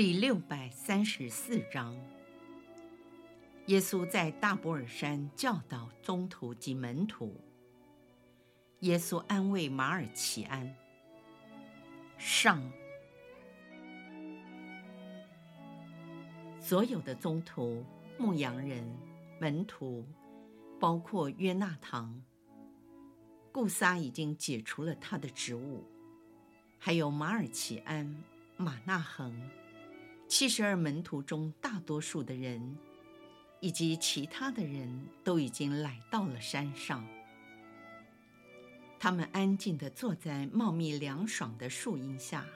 第六百三十四章，耶稣在大伯尔山教导宗徒及门徒。耶稣安慰马尔奇安。上，所有的宗徒、牧羊人、门徒，包括约纳堂，顾撒已经解除了他的职务，还有马尔奇安、马纳恒。七十二门徒中大多数的人，以及其他的人都已经来到了山上。他们安静地坐在茂密凉爽的树荫下，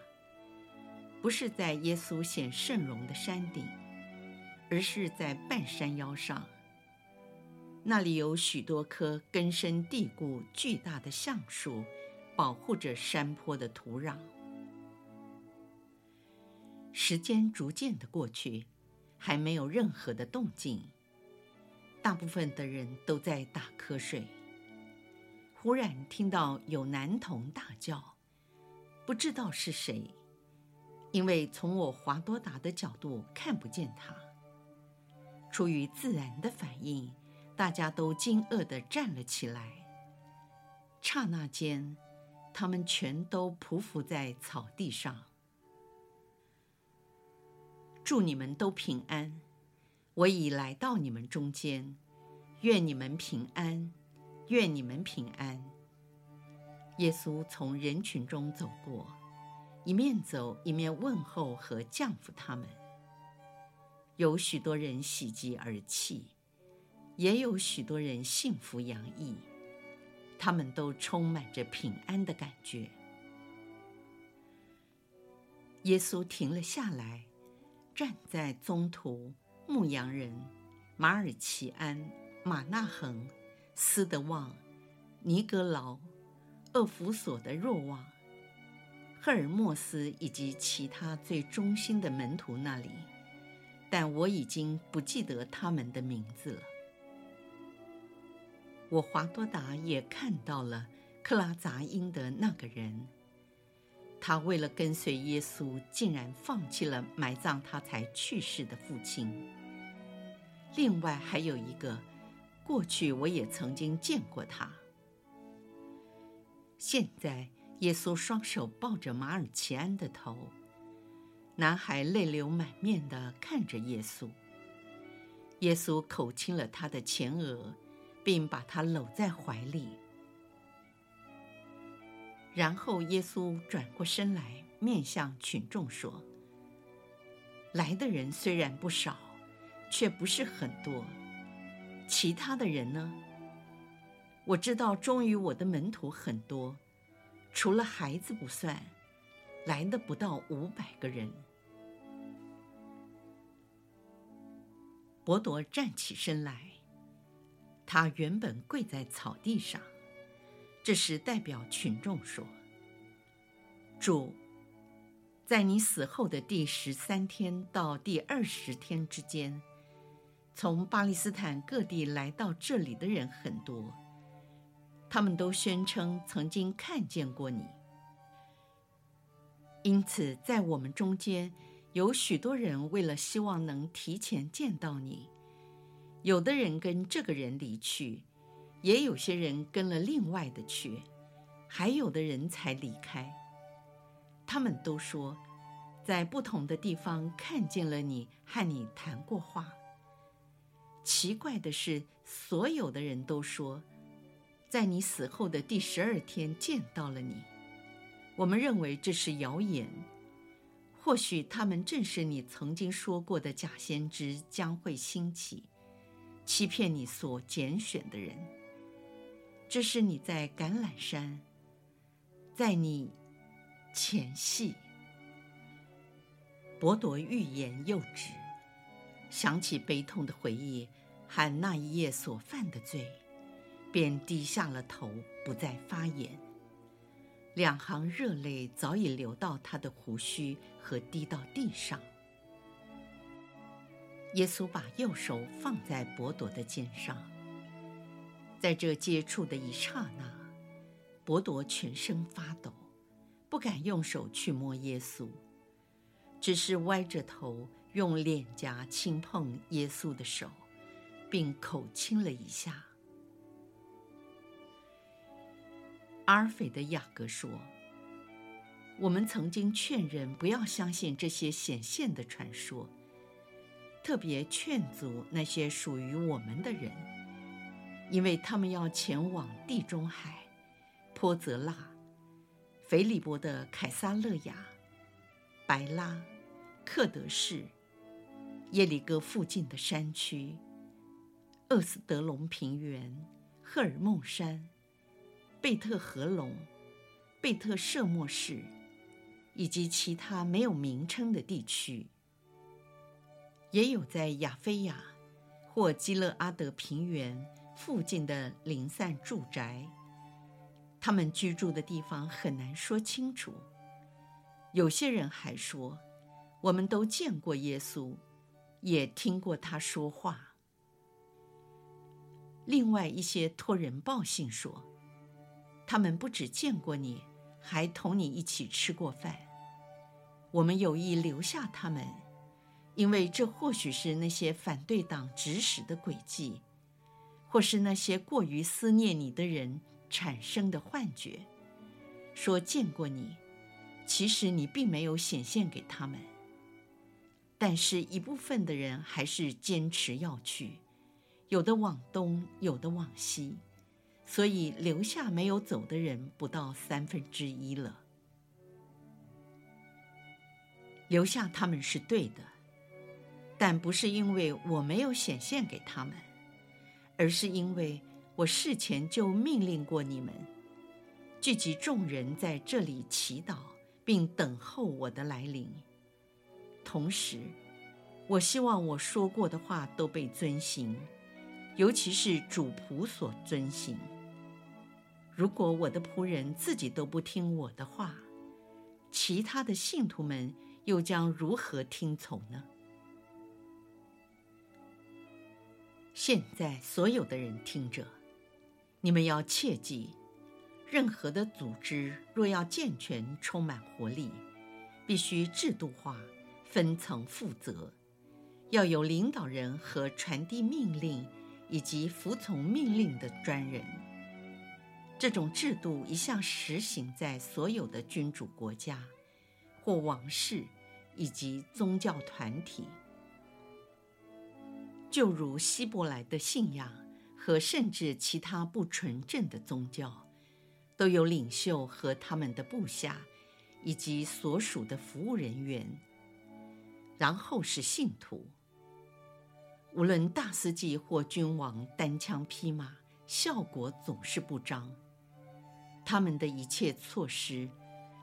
不是在耶稣显圣容的山顶，而是在半山腰上。那里有许多棵根深蒂固、巨大的橡树，保护着山坡的土壤。时间逐渐的过去，还没有任何的动静。大部分的人都在打瞌睡。忽然听到有男童大叫，不知道是谁，因为从我华多达的角度看不见他。出于自然的反应，大家都惊愕地站了起来。刹那间，他们全都匍匐在草地上。祝你们都平安！我已来到你们中间，愿你们平安，愿你们平安。耶稣从人群中走过，一面走一面问候和降服他们。有许多人喜极而泣，也有许多人幸福洋溢，他们都充满着平安的感觉。耶稣停了下来。站在宗徒、牧羊人、马尔奇安、马纳恒、斯德旺、尼格劳、厄弗索的若望、赫尔墨斯以及其他最忠心的门徒那里，但我已经不记得他们的名字了。我华多达也看到了克拉杂因的那个人。他为了跟随耶稣，竟然放弃了埋葬他才去世的父亲。另外还有一个，过去我也曾经见过他。现在耶稣双手抱着马尔奇安的头，男孩泪流满面地看着耶稣。耶稣口亲了他的前额，并把他搂在怀里。然后耶稣转过身来，面向群众说：“来的人虽然不少，却不是很多。其他的人呢？我知道忠于我的门徒很多，除了孩子不算，来的不到五百个人。”伯多站起身来，他原本跪在草地上。这时，代表群众说：“主，在你死后的第十三天到第二十天之间，从巴勒斯坦各地来到这里的人很多，他们都宣称曾经看见过你。因此，在我们中间有许多人为了希望能提前见到你，有的人跟这个人离去。”也有些人跟了另外的去，还有的人才离开。他们都说，在不同的地方看见了你，和你谈过话。奇怪的是，所有的人都说，在你死后的第十二天见到了你。我们认为这是谣言。或许他们正是你曾经说过的假先知将会兴起，欺骗你所拣选的人。这是你在橄榄山，在你前戏。伯多欲言又止，想起悲痛的回忆和那一夜所犯的罪，便低下了头，不再发言。两行热泪早已流到他的胡须和滴到地上。耶稣把右手放在伯多的肩上，在这接触的一刹那，伯多全身发抖。不敢用手去摸耶稣，只是歪着头用脸颊轻碰耶稣的手，并口亲了一下。阿尔斐的雅各说：“我们曾经劝人不要相信这些显现的传说，特别劝阻那些属于我们的人，因为他们要前往地中海、波泽拉。”腓利波的凯撒勒雅、白拉、克德市、耶里哥附近的山区、厄斯德隆平原、赫尔蒙山、贝特和龙、贝特舍莫市，以及其他没有名称的地区，也有在亚非亚或基勒阿德平原附近的零散住宅。他们居住的地方很难说清楚。有些人还说，我们都见过耶稣，也听过他说话。另外一些托人报信说，他们不只见过你，还同你一起吃过饭。我们有意留下他们，因为这或许是那些反对党指使的诡计，或是那些过于思念你的人。产生的幻觉，说见过你，其实你并没有显现给他们。但是，一部分的人还是坚持要去，有的往东，有的往西，所以留下没有走的人不到三分之一了。留下他们是对的，但不是因为我没有显现给他们，而是因为。我事前就命令过你们，聚集众人在这里祈祷，并等候我的来临。同时，我希望我说过的话都被遵行，尤其是主仆所遵行。如果我的仆人自己都不听我的话，其他的信徒们又将如何听从呢？现在，所有的人听着。你们要切记，任何的组织若要健全、充满活力，必须制度化、分层负责，要有领导人和传递命令以及服从命令的专人。这种制度一向实行在所有的君主国家或王室以及宗教团体，就如希伯来的信仰。和甚至其他不纯正的宗教，都有领袖和他们的部下，以及所属的服务人员。然后是信徒。无论大司祭或君王单枪匹马，效果总是不彰。他们的一切措施，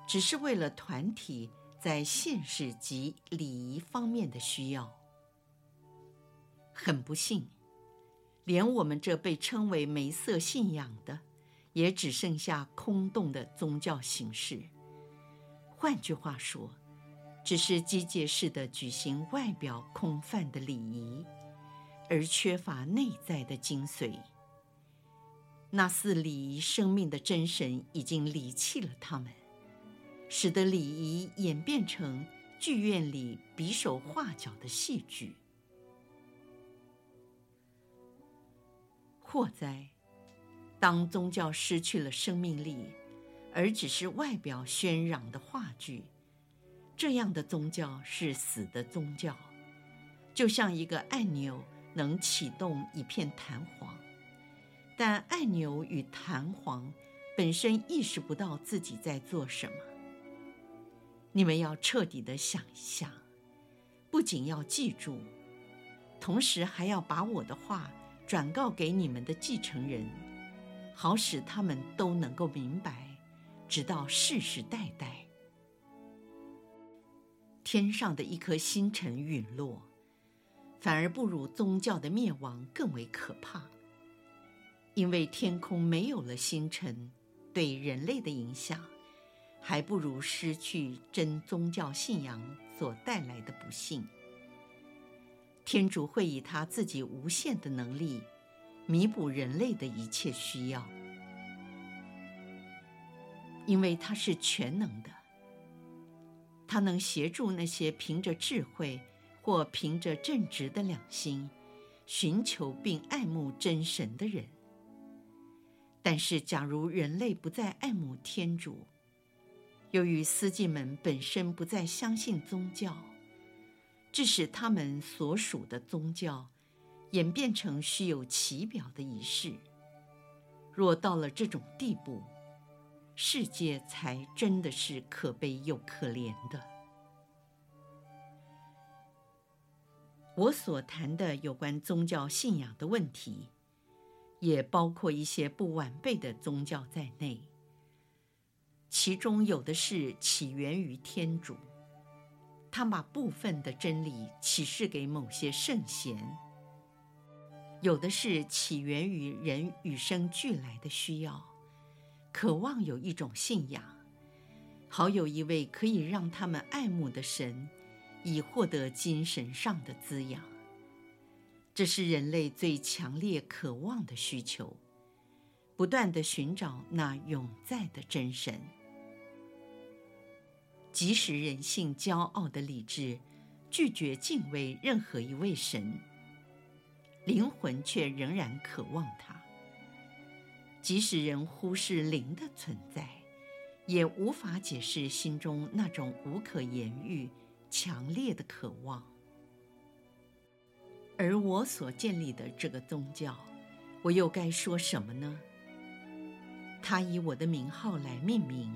只是为了团体在现实及礼仪方面的需要。很不幸。连我们这被称为梅瑟信仰的，也只剩下空洞的宗教形式。换句话说，只是机械式的举行外表空泛的礼仪，而缺乏内在的精髓。那似礼仪生命的真神已经离弃了他们，使得礼仪演变成剧院里比手画脚的戏剧。祸哉！当宗教失去了生命力，而只是外表喧嚷的话剧，这样的宗教是死的宗教，就像一个按钮能启动一片弹簧，但按钮与弹簧本身意识不到自己在做什么。你们要彻底的想一想，不仅要记住，同时还要把我的话。转告给你们的继承人，好使他们都能够明白，直到世世代代。天上的一颗星辰陨落，反而不如宗教的灭亡更为可怕。因为天空没有了星辰，对人类的影响，还不如失去真宗教信仰所带来的不幸。天主会以他自己无限的能力，弥补人类的一切需要，因为他是全能的。他能协助那些凭着智慧或凭着正直的良心，寻求并爱慕真神的人。但是，假如人类不再爱慕天主，由于司祭们本身不再相信宗教，致使他们所属的宗教演变成虚有其表的仪式。若到了这种地步，世界才真的是可悲又可怜的。我所谈的有关宗教信仰的问题，也包括一些不完备的宗教在内，其中有的是起源于天主，他把部分的真理启示给某些圣贤；有的是起源于人与生俱来的需要，渴望有一种信仰，好有一位可以让他们爱慕的神，以获得精神上的滋养。这是人类最强烈渴望的需求，不断地寻找那永在的真神。即使人性骄傲的理智拒绝敬畏任何一位神，灵魂却仍然渴望他。即使人忽视灵的存在，也无法解释心中那种无可言喻、强烈的渴望。而我所建立的这个宗教，我又该说什么呢？他以我的名号来命名。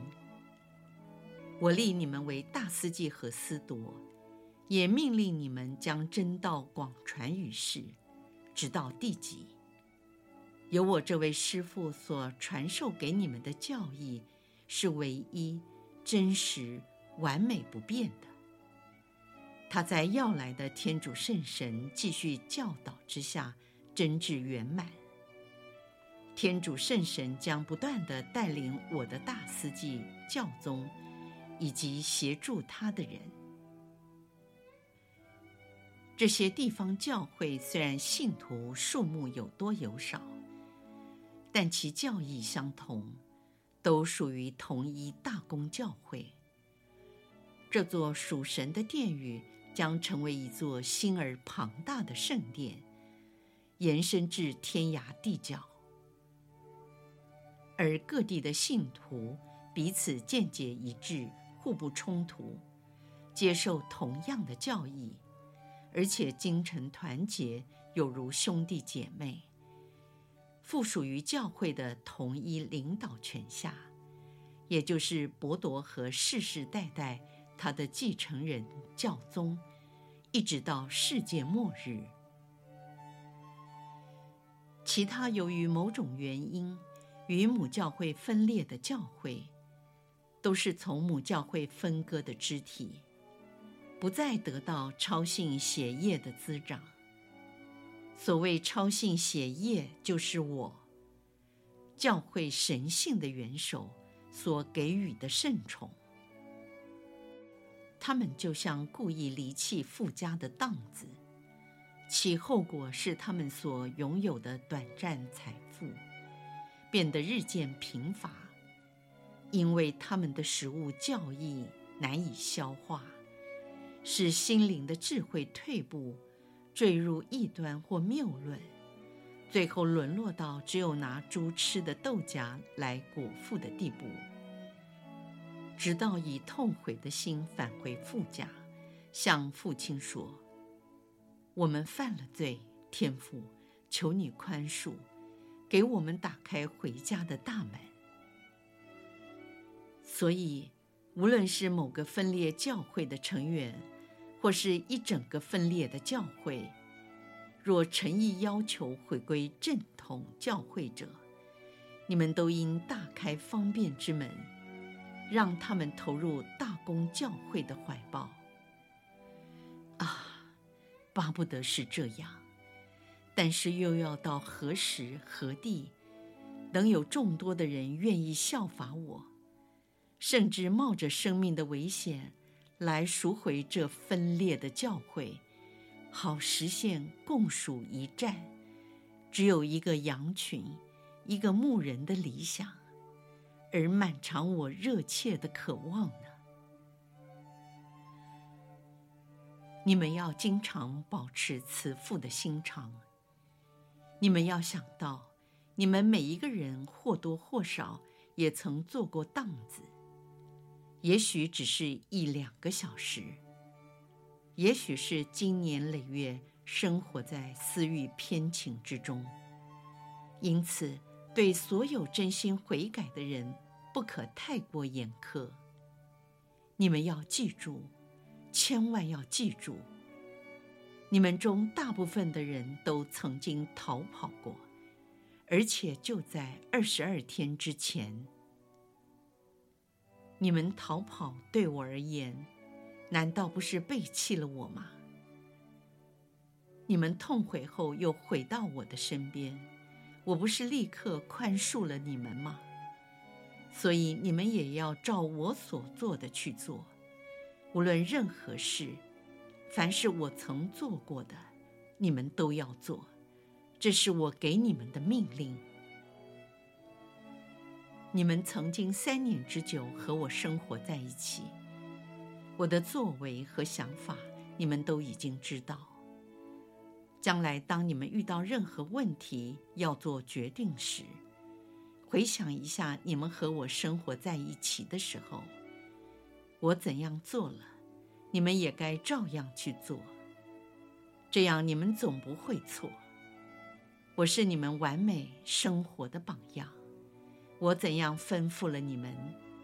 我立你们为大司祭和司铎，也命令你们将真道广传于世，直到地极。由我这位师父所传授给你们的教义，是唯一、真实、完美不变的。他在要来的天主圣神继续教导之下，真挚圆满。天主圣神将不断地带领我的大司祭、教宗，以及协助他的人。这些地方教会虽然信徒数目有多有少，但其教义相同，都属于同一大公教会。这座属神的殿宇。将成为一座新而庞大的圣殿，延伸至天涯地角。而各地的信徒彼此见解一致，互不冲突，接受同样的教义，而且精诚团结，有如兄弟姐妹，附属于教会的同一领导权下，也就是伯铎和世世代代。他的继承人教宗，一直到世界末日。其他由于某种原因与母教会分裂的教会，都是从母教会分割的肢体，不再得到超性血液的滋长。所谓超性血液，就是我教会神性的元首所给予的圣宠。他们就像故意离弃富家的荡子，其后果是他们所拥有的短暂财富变得日渐贫乏，因为他们的食物教义难以消化，使心灵的智慧退步，坠入异端或谬论，最后沦落到只有拿猪吃的豆荚来果腹的地步。直到以痛悔的心返回父家，向父亲说：“我们犯了罪，天父，求你宽恕，给我们打开回家的大门。”所以，无论是某个分裂教会的成员，或是一整个分裂的教会，若诚意要求回归正统教会者，你们都应大开方便之门。让他们投入大公教会的怀抱，啊，巴不得是这样，但是又要到何时何地，能有众多的人愿意效法我，甚至冒着生命的危险来赎回这分裂的教会，好实现共属一战，只有一个羊群，一个牧人的理想，而满尝我热切的渴望呢？你们要经常保持慈父的心肠。你们要想到，你们每一个人或多或少也曾做过荡子，也许只是一两个小时，也许是经年累月生活在私欲偏情之中。因此，对所有真心悔改的人，不可太过严苛。你们要记住。千万要记住，你们中大部分的人都曾经逃跑过，而且就在二十二天之前。你们逃跑对我而言，难道不是背弃了我吗？你们痛悔后又回到我的身边，我不是立刻宽恕了你们吗？所以你们也要照我所做的去做。无论任何事，凡是我曾做过的，你们都要做，这是我给你们的命令。你们曾经三年之久和我生活在一起，我的作为和想法，你们都已经知道。将来当你们遇到任何问题要做决定时，回想一下你们和我生活在一起的时候。我怎样做了，你们也该照样去做。这样你们总不会错。我是你们完美生活的榜样。我怎样吩咐了你们，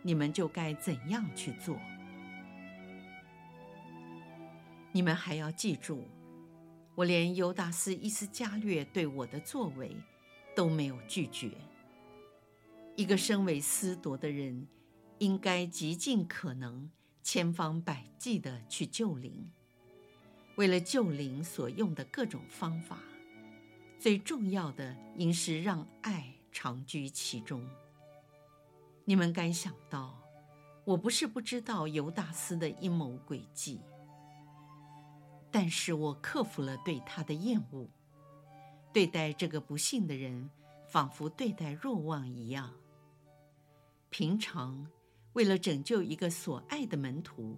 你们就该怎样去做。你们还要记住，我连犹达斯·伊斯加略对我的作为都没有拒绝。一个身为司铎的人。应该极尽可能、千方百计地去救灵。为了救灵所用的各种方法，最重要的应是让爱长居其中。你们该想到，我不是不知道犹大斯的阴谋诡计，但是我克服了对他的厌恶，对待这个不幸的人，仿佛对待若望一样。平常。为了拯救一个所爱的门徒，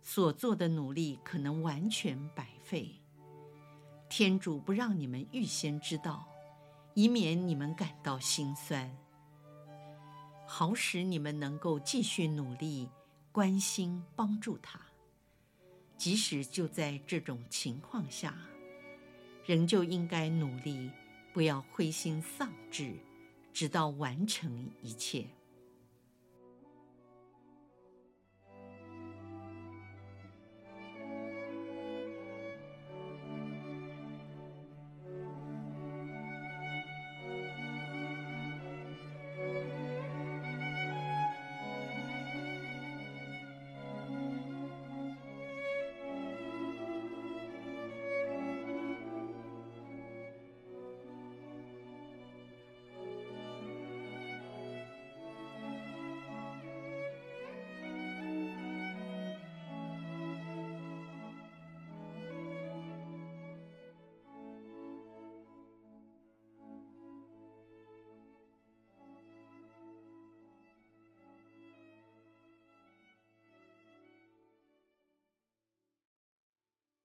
所做的努力可能完全白费。天主不让你们预先知道，以免你们感到心酸，好使你们能够继续努力，关心帮助他。即使就在这种情况下，仍旧应该努力，不要灰心丧志，直到完成一切。